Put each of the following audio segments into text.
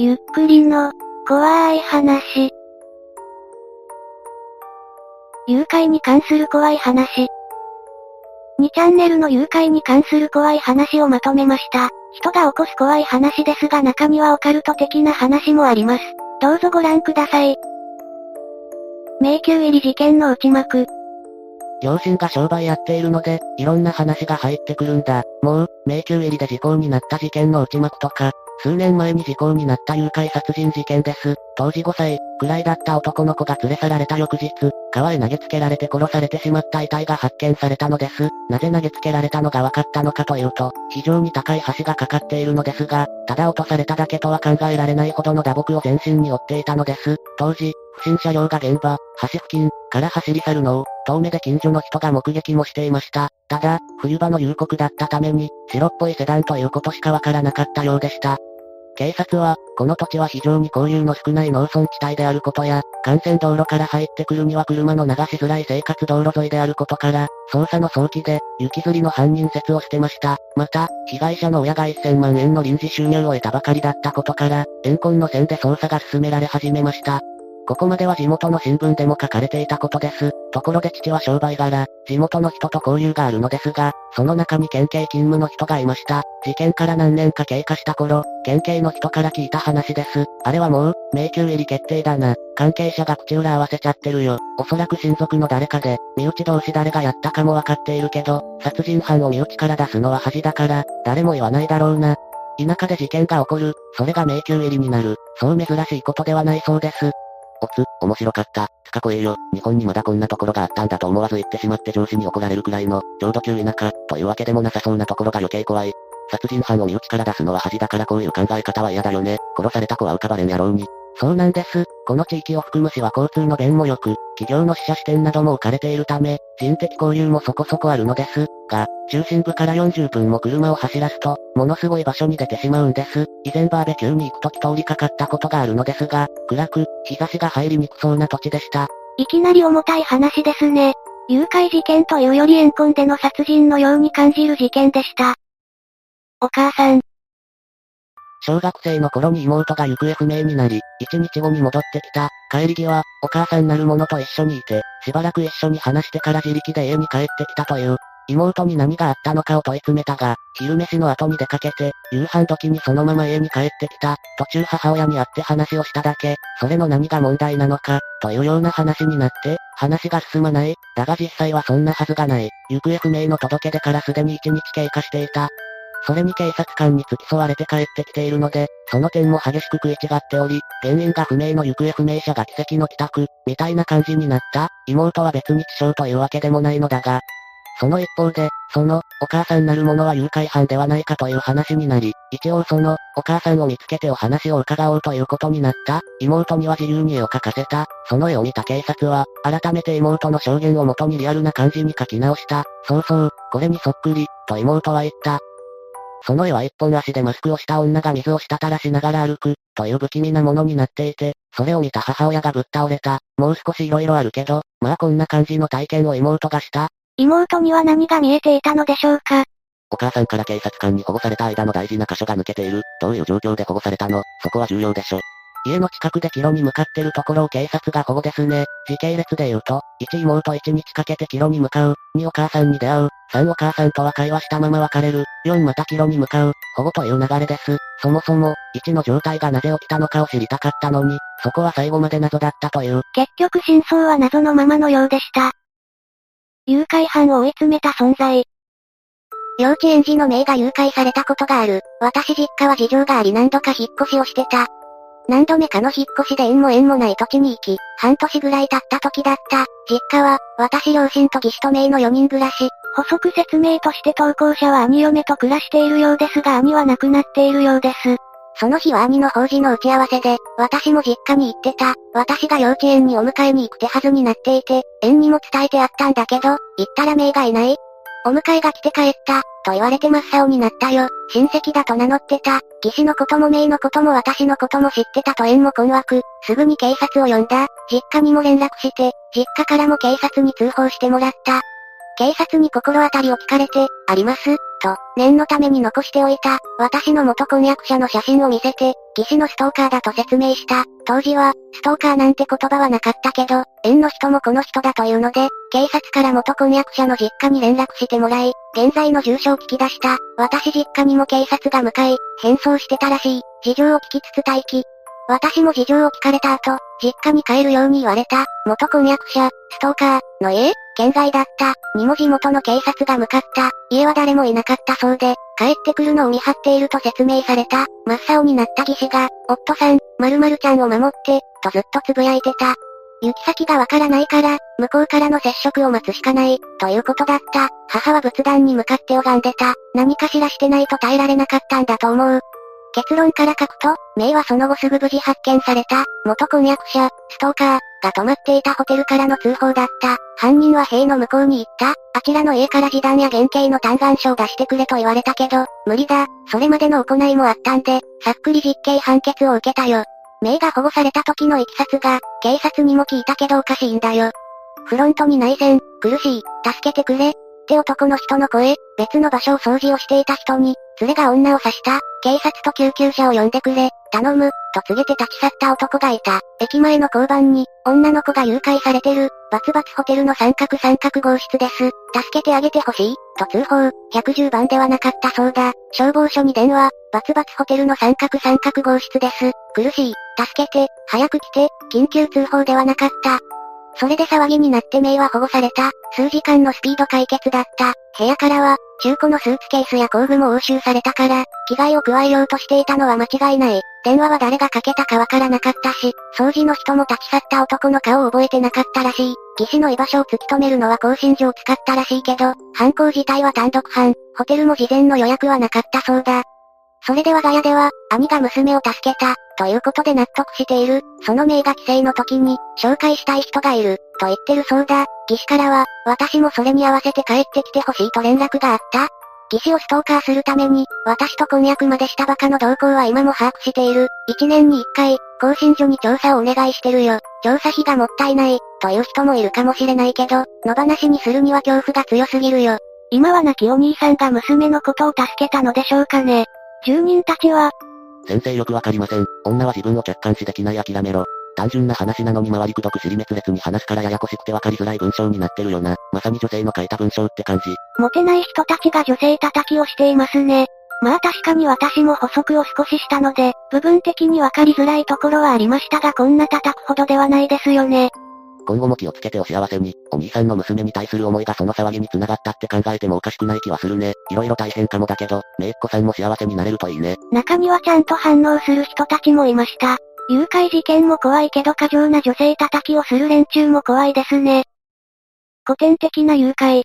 ゆっくりの、怖い話。誘拐に関する怖い話。2チャンネルの誘拐に関する怖い話をまとめました。人が起こす怖い話ですが中にはオカルト的な話もあります。どうぞご覧ください。迷宮入り事件の内幕。両親が商売やっているので、いろんな話が入ってくるんだ。もう、迷宮入りで時効になった事件の内幕とか、数年前に時効になった誘拐殺人事件です。当時5歳くらいだった男の子が連れ去られた翌日、川へ投げつけられて殺されてしまった遺体が発見されたのです。なぜ投げつけられたのが分かったのかというと、非常に高い橋がかかっているのですが、ただ落とされただけとは考えられないほどの打撲を全身に負っていたのです。当時、不審車両が現場、橋付近から走り去るのを、遠目で近所の人が目撃もしていました。ただ、冬場の夕刻だったために、白っぽいセダンということしかわからなかったようでした。警察は、この土地は非常に交流の少ない農村地帯であることや、幹線道路から入ってくるには車の流しづらい生活道路沿いであることから、捜査の早期で、雪吊りの犯人説をしてました。また、被害者の親が1000万円の臨時収入を得たばかりだったことから、怨恨の線で捜査が進められ始めました。ここまでは地元の新聞でも書かれていたことです。ところで父は商売柄、地元の人と交流があるのですが、その中に県警勤務の人がいました。事件から何年か経過した頃、県警の人から聞いた話です。あれはもう、迷宮入り決定だな。関係者が口裏合わせちゃってるよ。おそらく親族の誰かで、身内同士誰がやったかもわかっているけど、殺人犯を身内から出すのは恥だから、誰も言わないだろうな。田舎で事件が起こる、それが迷宮入りになる、そう珍しいことではないそうです。おつ、面白かった。つかこえよ。日本にまだこんなところがあったんだと思わず言ってしまって上司に怒られるくらいの、ちょうど急田舎、というわけでもなさそうなところが余計怖い。殺人犯を身内から出すのは恥だからこういう考え方は嫌だよね。殺された子は浮かばれんやろうに。そうなんです。この地域を含む市は交通の便も良く、企業の支社支店なども置かれているため、人的交流もそこそこあるのです。が、中心部から40分も車を走らすと、ものすごい場所に出てしまうんです。以前バーベキューに行くとき通りかかったことがあるのですが、暗く、日差しが入りにくそうな土地でした。いきなり重たい話ですね。誘拐事件というより怨恨での殺人のように感じる事件でした。お母さん、小学生の頃に妹が行方不明になり、一日後に戻ってきた。帰り際、お母さんなる者と一緒にいて、しばらく一緒に話してから自力で家に帰ってきたという。妹に何があったのかを問い詰めたが、昼飯の後に出かけて、夕飯時にそのまま家に帰ってきた。途中母親に会って話をしただけ、それの何が問題なのか、というような話になって、話が進まない。だが実際はそんなはずがない。行方不明の届け出からすでに一日経過していた。それに警察官に付き添われて帰ってきているので、その点も激しく食い違っており、原因が不明の行方不明者が奇跡の帰宅、みたいな感じになった。妹は別に致傷というわけでもないのだが、その一方で、その、お母さんなる者は誘拐犯ではないかという話になり、一応その、お母さんを見つけてお話を伺おうということになった。妹には自由に絵を描かせた。その絵を見た警察は、改めて妹の証言をもとにリアルな感じに書き直した。そうそう、これにそっくり、と妹は言った。その絵は一本足でマスクをした女が水を滴らしながら歩く、という不気味なものになっていて、それを見た母親がぶっ倒れた。もう少し色々あるけど、まあこんな感じの体験を妹がした。妹には何が見えていたのでしょうか？お母さんから警察官に保護された間の大事な箇所が抜けている。どういう状況で保護されたのそこは重要でしょ。家の近くで帰路に向かってるところを警察が保護ですね。時系列で言うと、1妹1日かけて帰路に向かう、2お母さんに出会う、3お母さんとは会話したまま別れる、4また帰路に向かう、保護という流れです。そもそも、1の状態がなぜ起きたのかを知りたかったのに、そこは最後まで謎だったという。結局真相は謎のままのようでした。誘拐犯を追い詰めた存在。幼稚園児のメイが誘拐されたことがある。私実家は事情があり何度か引っ越しをしてた。何度目かの引っ越しで縁も縁もない土地に行き、半年ぐらい経った時だった。実家は、私両親と義と姪の4人暮らし。補足説明として投稿者は兄嫁と暮らしているようですが兄は亡くなっているようです。その日は兄の法事の打ち合わせで、私も実家に行ってた。私が幼稚園にお迎えに行く手はずになっていて、園にも伝えてあったんだけど、行ったら姪がいない。お迎えが来て帰った、と言われて真っ青になったよ。親戚だと名乗ってた。義士のことも姪のことも私のことも知ってたと縁も困惑。すぐに警察を呼んだ。実家にも連絡して、実家からも警察に通報してもらった。警察に心当たりを聞かれて、ありますと、念のために残しておいた、私の元婚約者の写真を見せて、技師のストーカーだと説明した。当時は、ストーカーなんて言葉はなかったけど、縁の人もこの人だというので、警察から元婚約者の実家に連絡してもらい、現在の住所を聞き出した。私実家にも警察が向かい、変装してたらしい。事情を聞きつつ待機。私も事情を聞かれた後、実家に帰るように言われた。元婚約者、ストーカー、の家？県外だった。にも地元の警察が向かった。家は誰もいなかったそうで、帰ってくるのを見張っていると説明された。真っ青になった技師が、夫さん、〇〇ちゃんを守って、とずっと呟いてた。行き先がわからないから、向こうからの接触を待つしかない、ということだった。母は仏壇に向かって拝んでた。何かしらしてないと耐えられなかったんだと思う。結論から書くと、メイはその後すぐ無事発見された、元婚約者、ストーカー、が泊まっていたホテルからの通報だった。犯人は塀の向こうに行った。あちらの家から示談や原型の嘆願書を出してくれと言われたけど、無理だ。それまでの行いもあったんで、さっくり実刑判決を受けたよ。メイが保護された時の行き先が、警察にも聞いたけどおかしいんだよ。フロントに内戦、苦しい、助けてくれ、って男の人の声、別の場所を掃除をしていた人に、連れが女を刺した、警察と救急車を呼んでくれ、頼む、と告げて立ち去った男がいた。駅前の交番に、女の子が誘拐されてる、バツバツホテルの三角三角号室です。助けてあげてほしい、と通報、110番ではなかったそうだ。消防署に電話、バツバツホテルの三角三角号室です。苦しい、助けて、早く来て、緊急通報ではなかった。それで騒ぎになってメイは保護された。数時間のスピード解決だった。部屋からは、中古のスーツケースや工具も押収されたから、危害を加えようとしていたのは間違いない。電話は誰がかけたかわからなかったし、掃除の人も立ち去った男の顔を覚えてなかったらしい。技師の居場所を突き止めるのは更新状使ったらしいけど、犯行自体は単独犯、ホテルも事前の予約はなかったそうだ。それで我が家では、兄が娘を助けた、ということで納得している。その名が帰省の時に、紹介したい人がいる、と言ってるそうだ。義士からは、私もそれに合わせて帰ってきてほしいと連絡があった。義士をストーカーするために、私と婚約までしたバカの動向は今も把握している。一年に一回、更新所に調査をお願いしてるよ。調査費がもったいない、という人もいるかもしれないけど、野放しにするには恐怖が強すぎるよ。今は亡きお兄さんが娘のことを助けたのでしょうかね。住人たちは、先生よくわかりません。女は自分を客観視できない諦めろ。単純な話なのに回りくどく尻滅裂に話すからややこしくてわかりづらい文章になってるよな。まさに女性の書いた文章って感じ。モテない人たちが女性叩きをしていますね。まあ確かに私も補足を少ししたので、部分的にわかりづらいところはありましたがこんな叩くほどではないですよね。今後も気をつけてお幸せに、お兄さんの娘に対する思いがその騒ぎに繋がったって考えてもおかしくない気はするね。色々大変かもだけど、めいっ子さんも幸せになれるといいね。中にはちゃんと反応する人たちもいました。誘拐事件も怖いけど過剰な女性叩きをする連中も怖いですね。古典的な誘拐。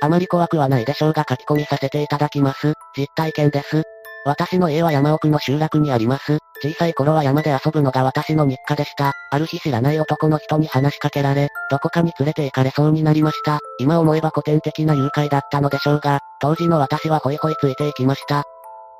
あまり怖くはないでしょうが書き込みさせていただきます。実体験です。私の家は山奥の集落にあります。小さい頃は山で遊ぶのが私の日課でした。ある日知らない男の人に話しかけられ、どこかに連れて行かれそうになりました。今思えば古典的な誘拐だったのでしょうが、当時の私はホイホイついていきました。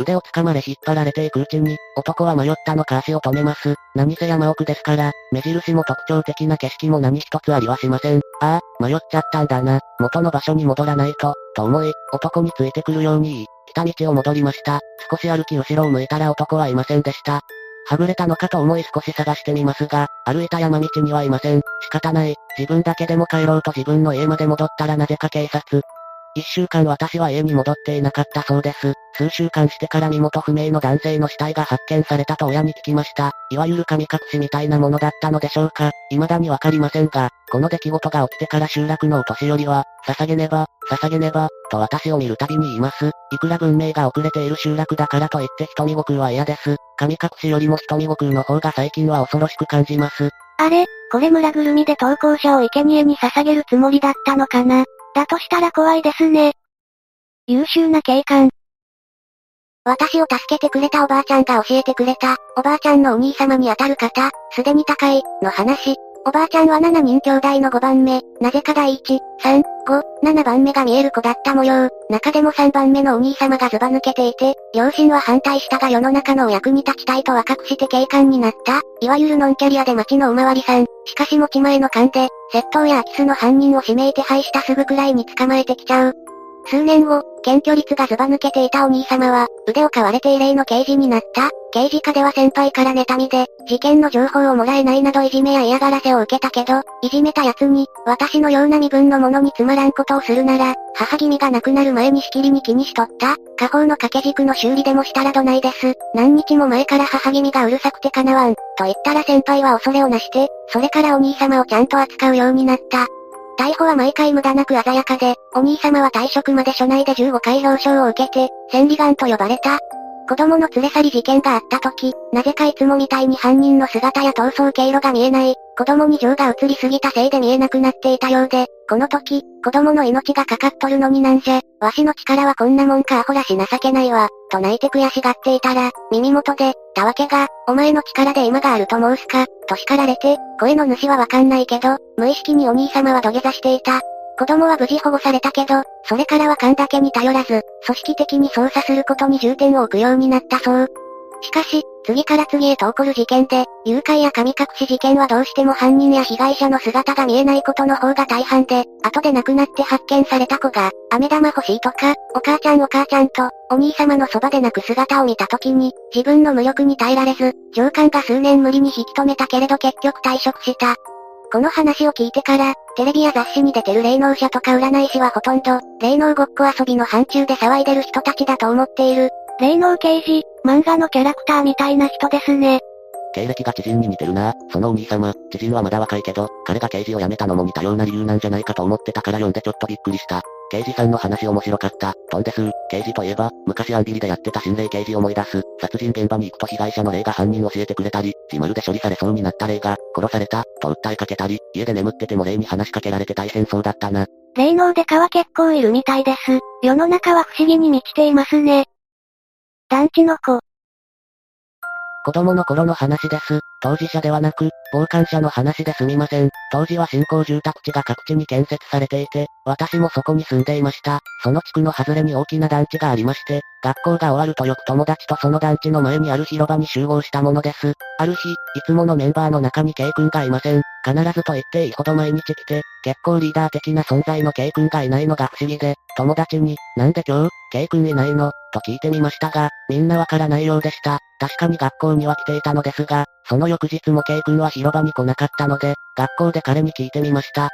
腕を掴まれ引っ張られていくうちに、男は迷ったのか足を止めます。何せ山奥ですから、目印も特徴的な景色も何一つありはしません。ああ、迷っちゃったんだな。元の場所に戻らないと、と思い、男についてくるように言い、来た道を戻りました。少し歩き後ろを向いたら男はいませんでした。はぐれたのかと思い少し探してみますが、歩いた山道にはいません。仕方ない。自分だけでも帰ろうと自分の家まで戻ったらなぜか警察。一週間私は家に戻っていなかったそうです。数週間してから身元不明の男性の死体が発見されたと親に聞きました。いわゆる神隠しみたいなものだったのでしょうか。未だにわかりませんが、この出来事が起きてから集落のお年寄りは、捧げねば、捧げねば、と私を見るたびに言います。いくら文明が遅れている集落だからといって瞳悟空は嫌です。神隠しよりも瞳悟空の方が最近は恐ろしく感じます。あれ、これ村ぐるみで投稿者を生贄に捧げるつもりだったのかなだとしたら怖いですね。優秀な警官。私を助けてくれたおばあちゃんが教えてくれた、おばあちゃんのお兄様にあたる方、すでに高い、の話。おばあちゃんは7人兄弟の5番目、なぜか第1、3、5、7番目が見える子だった模様。中でも3番目のお兄様がずば抜けていて、両親は反対したが世の中のお役に立ちたいと若くして警官になった、いわゆるノンキャリアで街のおまわりさん。しかし持ち前の勘で、窃盗や空き巣の犯人を指名手配したすぐくらいに捕まえてきちゃう。数年後、検挙率がずば抜けていたお兄様は、腕を買われて異例の刑事になった。刑事課では先輩から妬みで、事件の情報をもらえないなどいじめや嫌がらせを受けたけど、いじめた奴に、私のような身分の者につまらんことをするなら、母君が亡くなる前にしきりに気にしとった。家宝の掛け軸の修理でもしたらどないです。何日も前から母君がうるさくてかなわん。と言ったら先輩は恐れをなして、それからお兄様をちゃんと扱うようになった。逮捕は毎回無駄なく鮮やかで、お兄様は退職まで署内で15回表彰を受けて、千里眼と呼ばれた。子供の連れ去り事件があった時、なぜかいつもみたいに犯人の姿や逃走経路が見えない、子供に情が移りすぎたせいで見えなくなっていたようで、この時、子供の命がかかっとるのになんじゃ、わしの力はこんなもんかアホらし情けないわ、と泣いて悔しがっていたら、耳元で、たわけが、お前の力で今があると申すか、と叱られて、声の主はわかんないけど、無意識にお兄様は土下座していた。子供は無事保護されたけど、それからは勘だけに頼らず、組織的に操作することに重点を置くようになったそう。しかし、次から次へと起こる事件で、誘拐や神隠し事件はどうしても犯人や被害者の姿が見えないことの方が大半で、後で亡くなって発見された子が、飴玉欲しいとか、お母ちゃんお母ちゃんと、お兄様のそばで泣く姿を見た時に、自分の無力に耐えられず、上官が数年無理に引き止めたけれど結局退職した。この話を聞いてから、テレビや雑誌に出てる霊能者とか占い師はほとんど、霊能ごっこ遊びの範疇で騒いでる人たちだと思っている。霊能刑事、漫画のキャラクターみたいな人ですね。経歴が知人に似てるなそのお兄様、知人はまだ若いけど、彼が刑事を辞めたのも似たような理由なんじゃないかと思ってたから読んでちょっとびっくりした。刑事さんの話面白かった。とんです。刑事といえば、昔アンビリでやってた心霊刑事思い出す。殺人現場に行くと被害者の霊が犯人教えてくれたり、自丸で処理されそうになった霊が、殺された、と訴えかけたり、家で眠ってても霊に話しかけられて大変そうだったな。霊能デカは結構いるみたいです。世の中は不思議に満ちていますね。団地の子。子供の頃の話です。当事者ではなく、傍観者の話ですみません。当時は新興住宅地が各地に建設されていて、私もそこに住んでいました。その地区の外れに大きな団地がありまして、学校が終わるとよく友達とその団地の前にある広場に集合したものです。ある日、いつものメンバーの中に K 君がいません。必ずと言っていいほど毎日来て、結構リーダー的な存在の K 君がいないのが不思議で、友達に、なんで今日、K 君いないの？と聞いてみましたが、みんなわからないようでした。確かに学校には来ていたのですが、その翌日も K 君は広場に来なかったので、学校で彼に聞いてみました。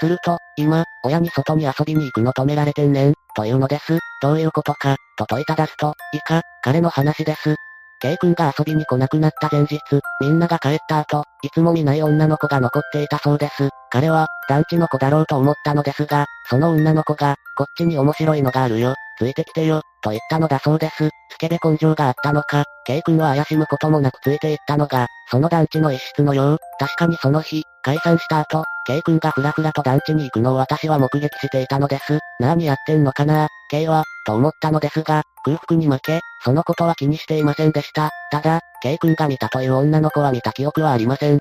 すると、今、親に外に遊びに行くの止められてんねん、というのです。どういうことか、と問いただすと、いか、彼の話です。K 君が遊びに来なくなった前日、みんなが帰った後、いつも見ない女の子が残っていたそうです。彼は、団地の子だろうと思ったのですが、その女の子が、こっちに面白いのがあるよ、ついてきてよ、と言ったのだそうです。スケベ根性があったのか、K 君は怪しむこともなくついていったのが、その団地の一室のよう、確かにその日、解散した後、K 君がふらふらと団地に行くのを私は目撃していたのです。何やってんのかな K は、と思ったのですが、空腹に負け、そのことは気にしていませんでした。ただ、K 君が見たという女の子は見た記憶はありません。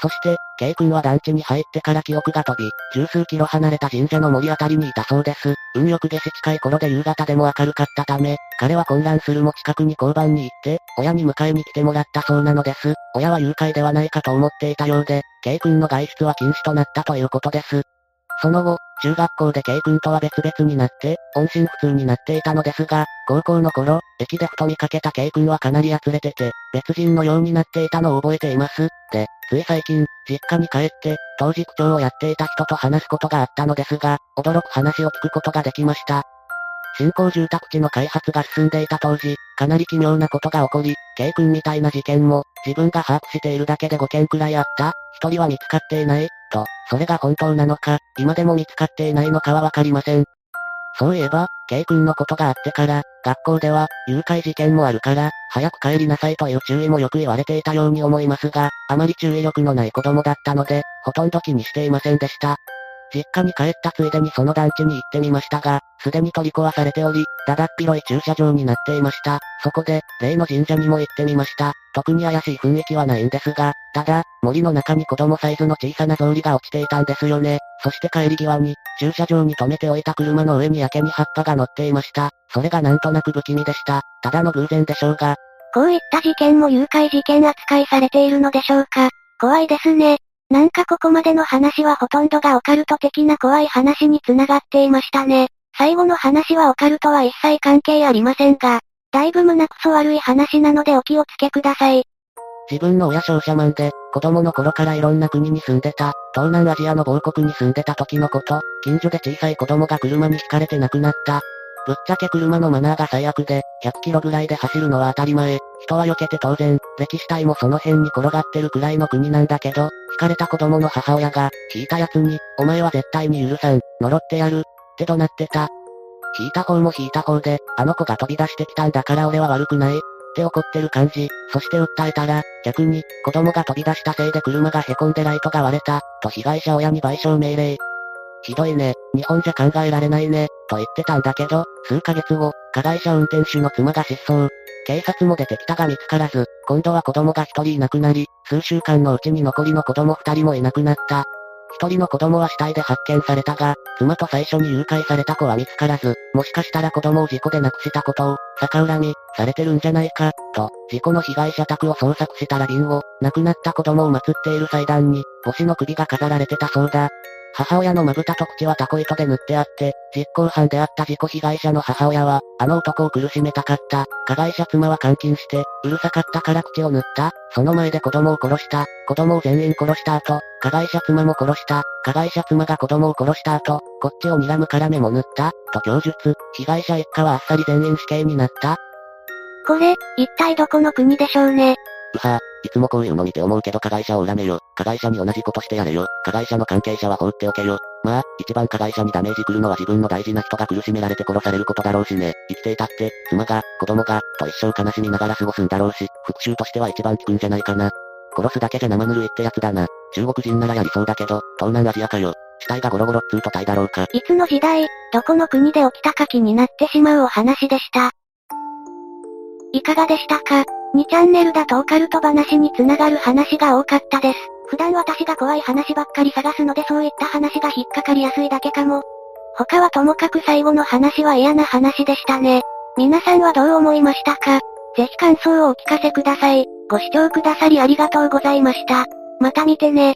そして、K 君は団地に入ってから記憶が飛び、十数キロ離れた神社の森あたりにいたそうです。運よく下し近い頃で夕方でも明るかったため、彼は混乱するも近くに交番に行って、親に迎えに来てもらったそうなのです。親は誘拐ではないかと思っていたようで、K 君の外出は禁止となったということです。その後、中学校で K 君とは別々になって、音信不通になっていたのですが、高校の頃、駅でふと見かけた K 君はかなりやつれてて、別人のようになっていたのを覚えています。で、つい最近、実家に帰って、当時区長をやっていた人と話すことがあったのですが、驚く話を聞くことができました。新興住宅地の開発が進んでいた当時、かなり奇妙なことが起こり、K 君みたいな事件も、自分が把握しているだけで5件くらいあった、一人は見つかっていない、と、それが本当なのか、今でも見つかっていないのかはわかりません。そういえば、K 君のことがあってから、学校では、誘拐事件もあるから、早く帰りなさいという注意もよく言われていたように思いますが、あまり注意力のない子供だったので、ほとんど気にしていませんでした。実家に帰ったついでにその団地に行ってみましたが、すでに取り壊されており、だだっ広い駐車場になっていました。そこで、例の神社にも行ってみました。特に怪しい雰囲気はないんですが、ただ、森の中に子供サイズの小さな草履が落ちていたんですよね。そして帰り際に、駐車場に止めておいた車の上に焼けに葉っぱが乗っていました。それがなんとなく不気味でした。ただの偶然でしょうが。こういった事件も誘拐事件扱いされているのでしょうか。怖いですね。なんかここまでの話はほとんどがオカルト的な怖い話に繋がっていましたね。最後の話はオカルトは一切関係ありませんが、だいぶ胸くそ悪い話なのでお気をつけください。自分の親商社マンで、子供の頃からいろんな国に住んでた、東南アジアの某国に住んでた時のこと、近所で小さい子供が車にひかれて亡くなった。ぶっちゃけ車のマナーが最悪で、100キロぐらいで走るのは当たり前。人は避けて当然、歴史体もその辺に転がってるくらいの国なんだけど、ひかれた子供の母親が、引いた奴に、お前は絶対に許さん、呪ってやる、って怒鳴ってた。引いた方も引いた方で、あの子が飛び出してきたんだから俺は悪くない。って怒ってる感じ。そして訴えたら、逆に、子供が飛び出したせいで車が凹んでライトが割れた、と被害者親に賠償命令。ひどいね、日本じゃ考えられないね、と言ってたんだけど、数ヶ月後、加害者運転手の妻が失踪。警察も出てきたが見つからず、今度は子供が一人いなくなり、数週間のうちに残りの子供二人もいなくなった。一人の子供は死体で発見されたが、妻と最初に誘拐された子は見つからず、もしかしたら子供を事故で亡くしたことを、逆恨み、されてるんじゃないか、と、事故の被害者宅を捜索したら瓶を、亡くなった子供を祀っている祭壇に、母子の首が飾られてたそうだ。母親のまぶたと口はタコ糸で塗ってあって、実行犯であった事故被害者の母親は、あの男を苦しめたかった。加害者妻は監禁して、うるさかったから口を塗った。その前で子供を殺した。子供を全員殺した後、加害者妻も殺した。加害者妻が子供を殺した後、こっちを睨むから目も塗った。と供述。被害者一家はあっさり全員死刑になった。これ、一体どこの国でしょうね。うはいつもこういうの見て思うけど加害者を恨めよ。加害者に同じことしてやれよ。加害者の関係者は放っておけよ。まあ、一番加害者にダメージ来るのは自分の大事な人が苦しめられて殺されることだろうしね。生きていたって、妻が、子供が、と一生悲しみながら過ごすんだろうし、復讐としては一番効くんじゃないかな。殺すだけじゃ生ぬるいってやつだな。中国人ならやりそうだけど、東南アジアかよ。死体がゴロゴロっつうと体だろうか。いつの時代、どこの国で起きたか気になってしまうお話でした。いかがでしたか2チャンネルだとオカルト話につながる話が多かったです。普段私が怖い話ばっかり探すのでそういった話が引っかかりやすいだけかも。他はともかく最後の話は嫌な話でしたね。皆さんはどう思いましたか？ぜひ感想をお聞かせください。ご視聴くださりありがとうございました。また見てね。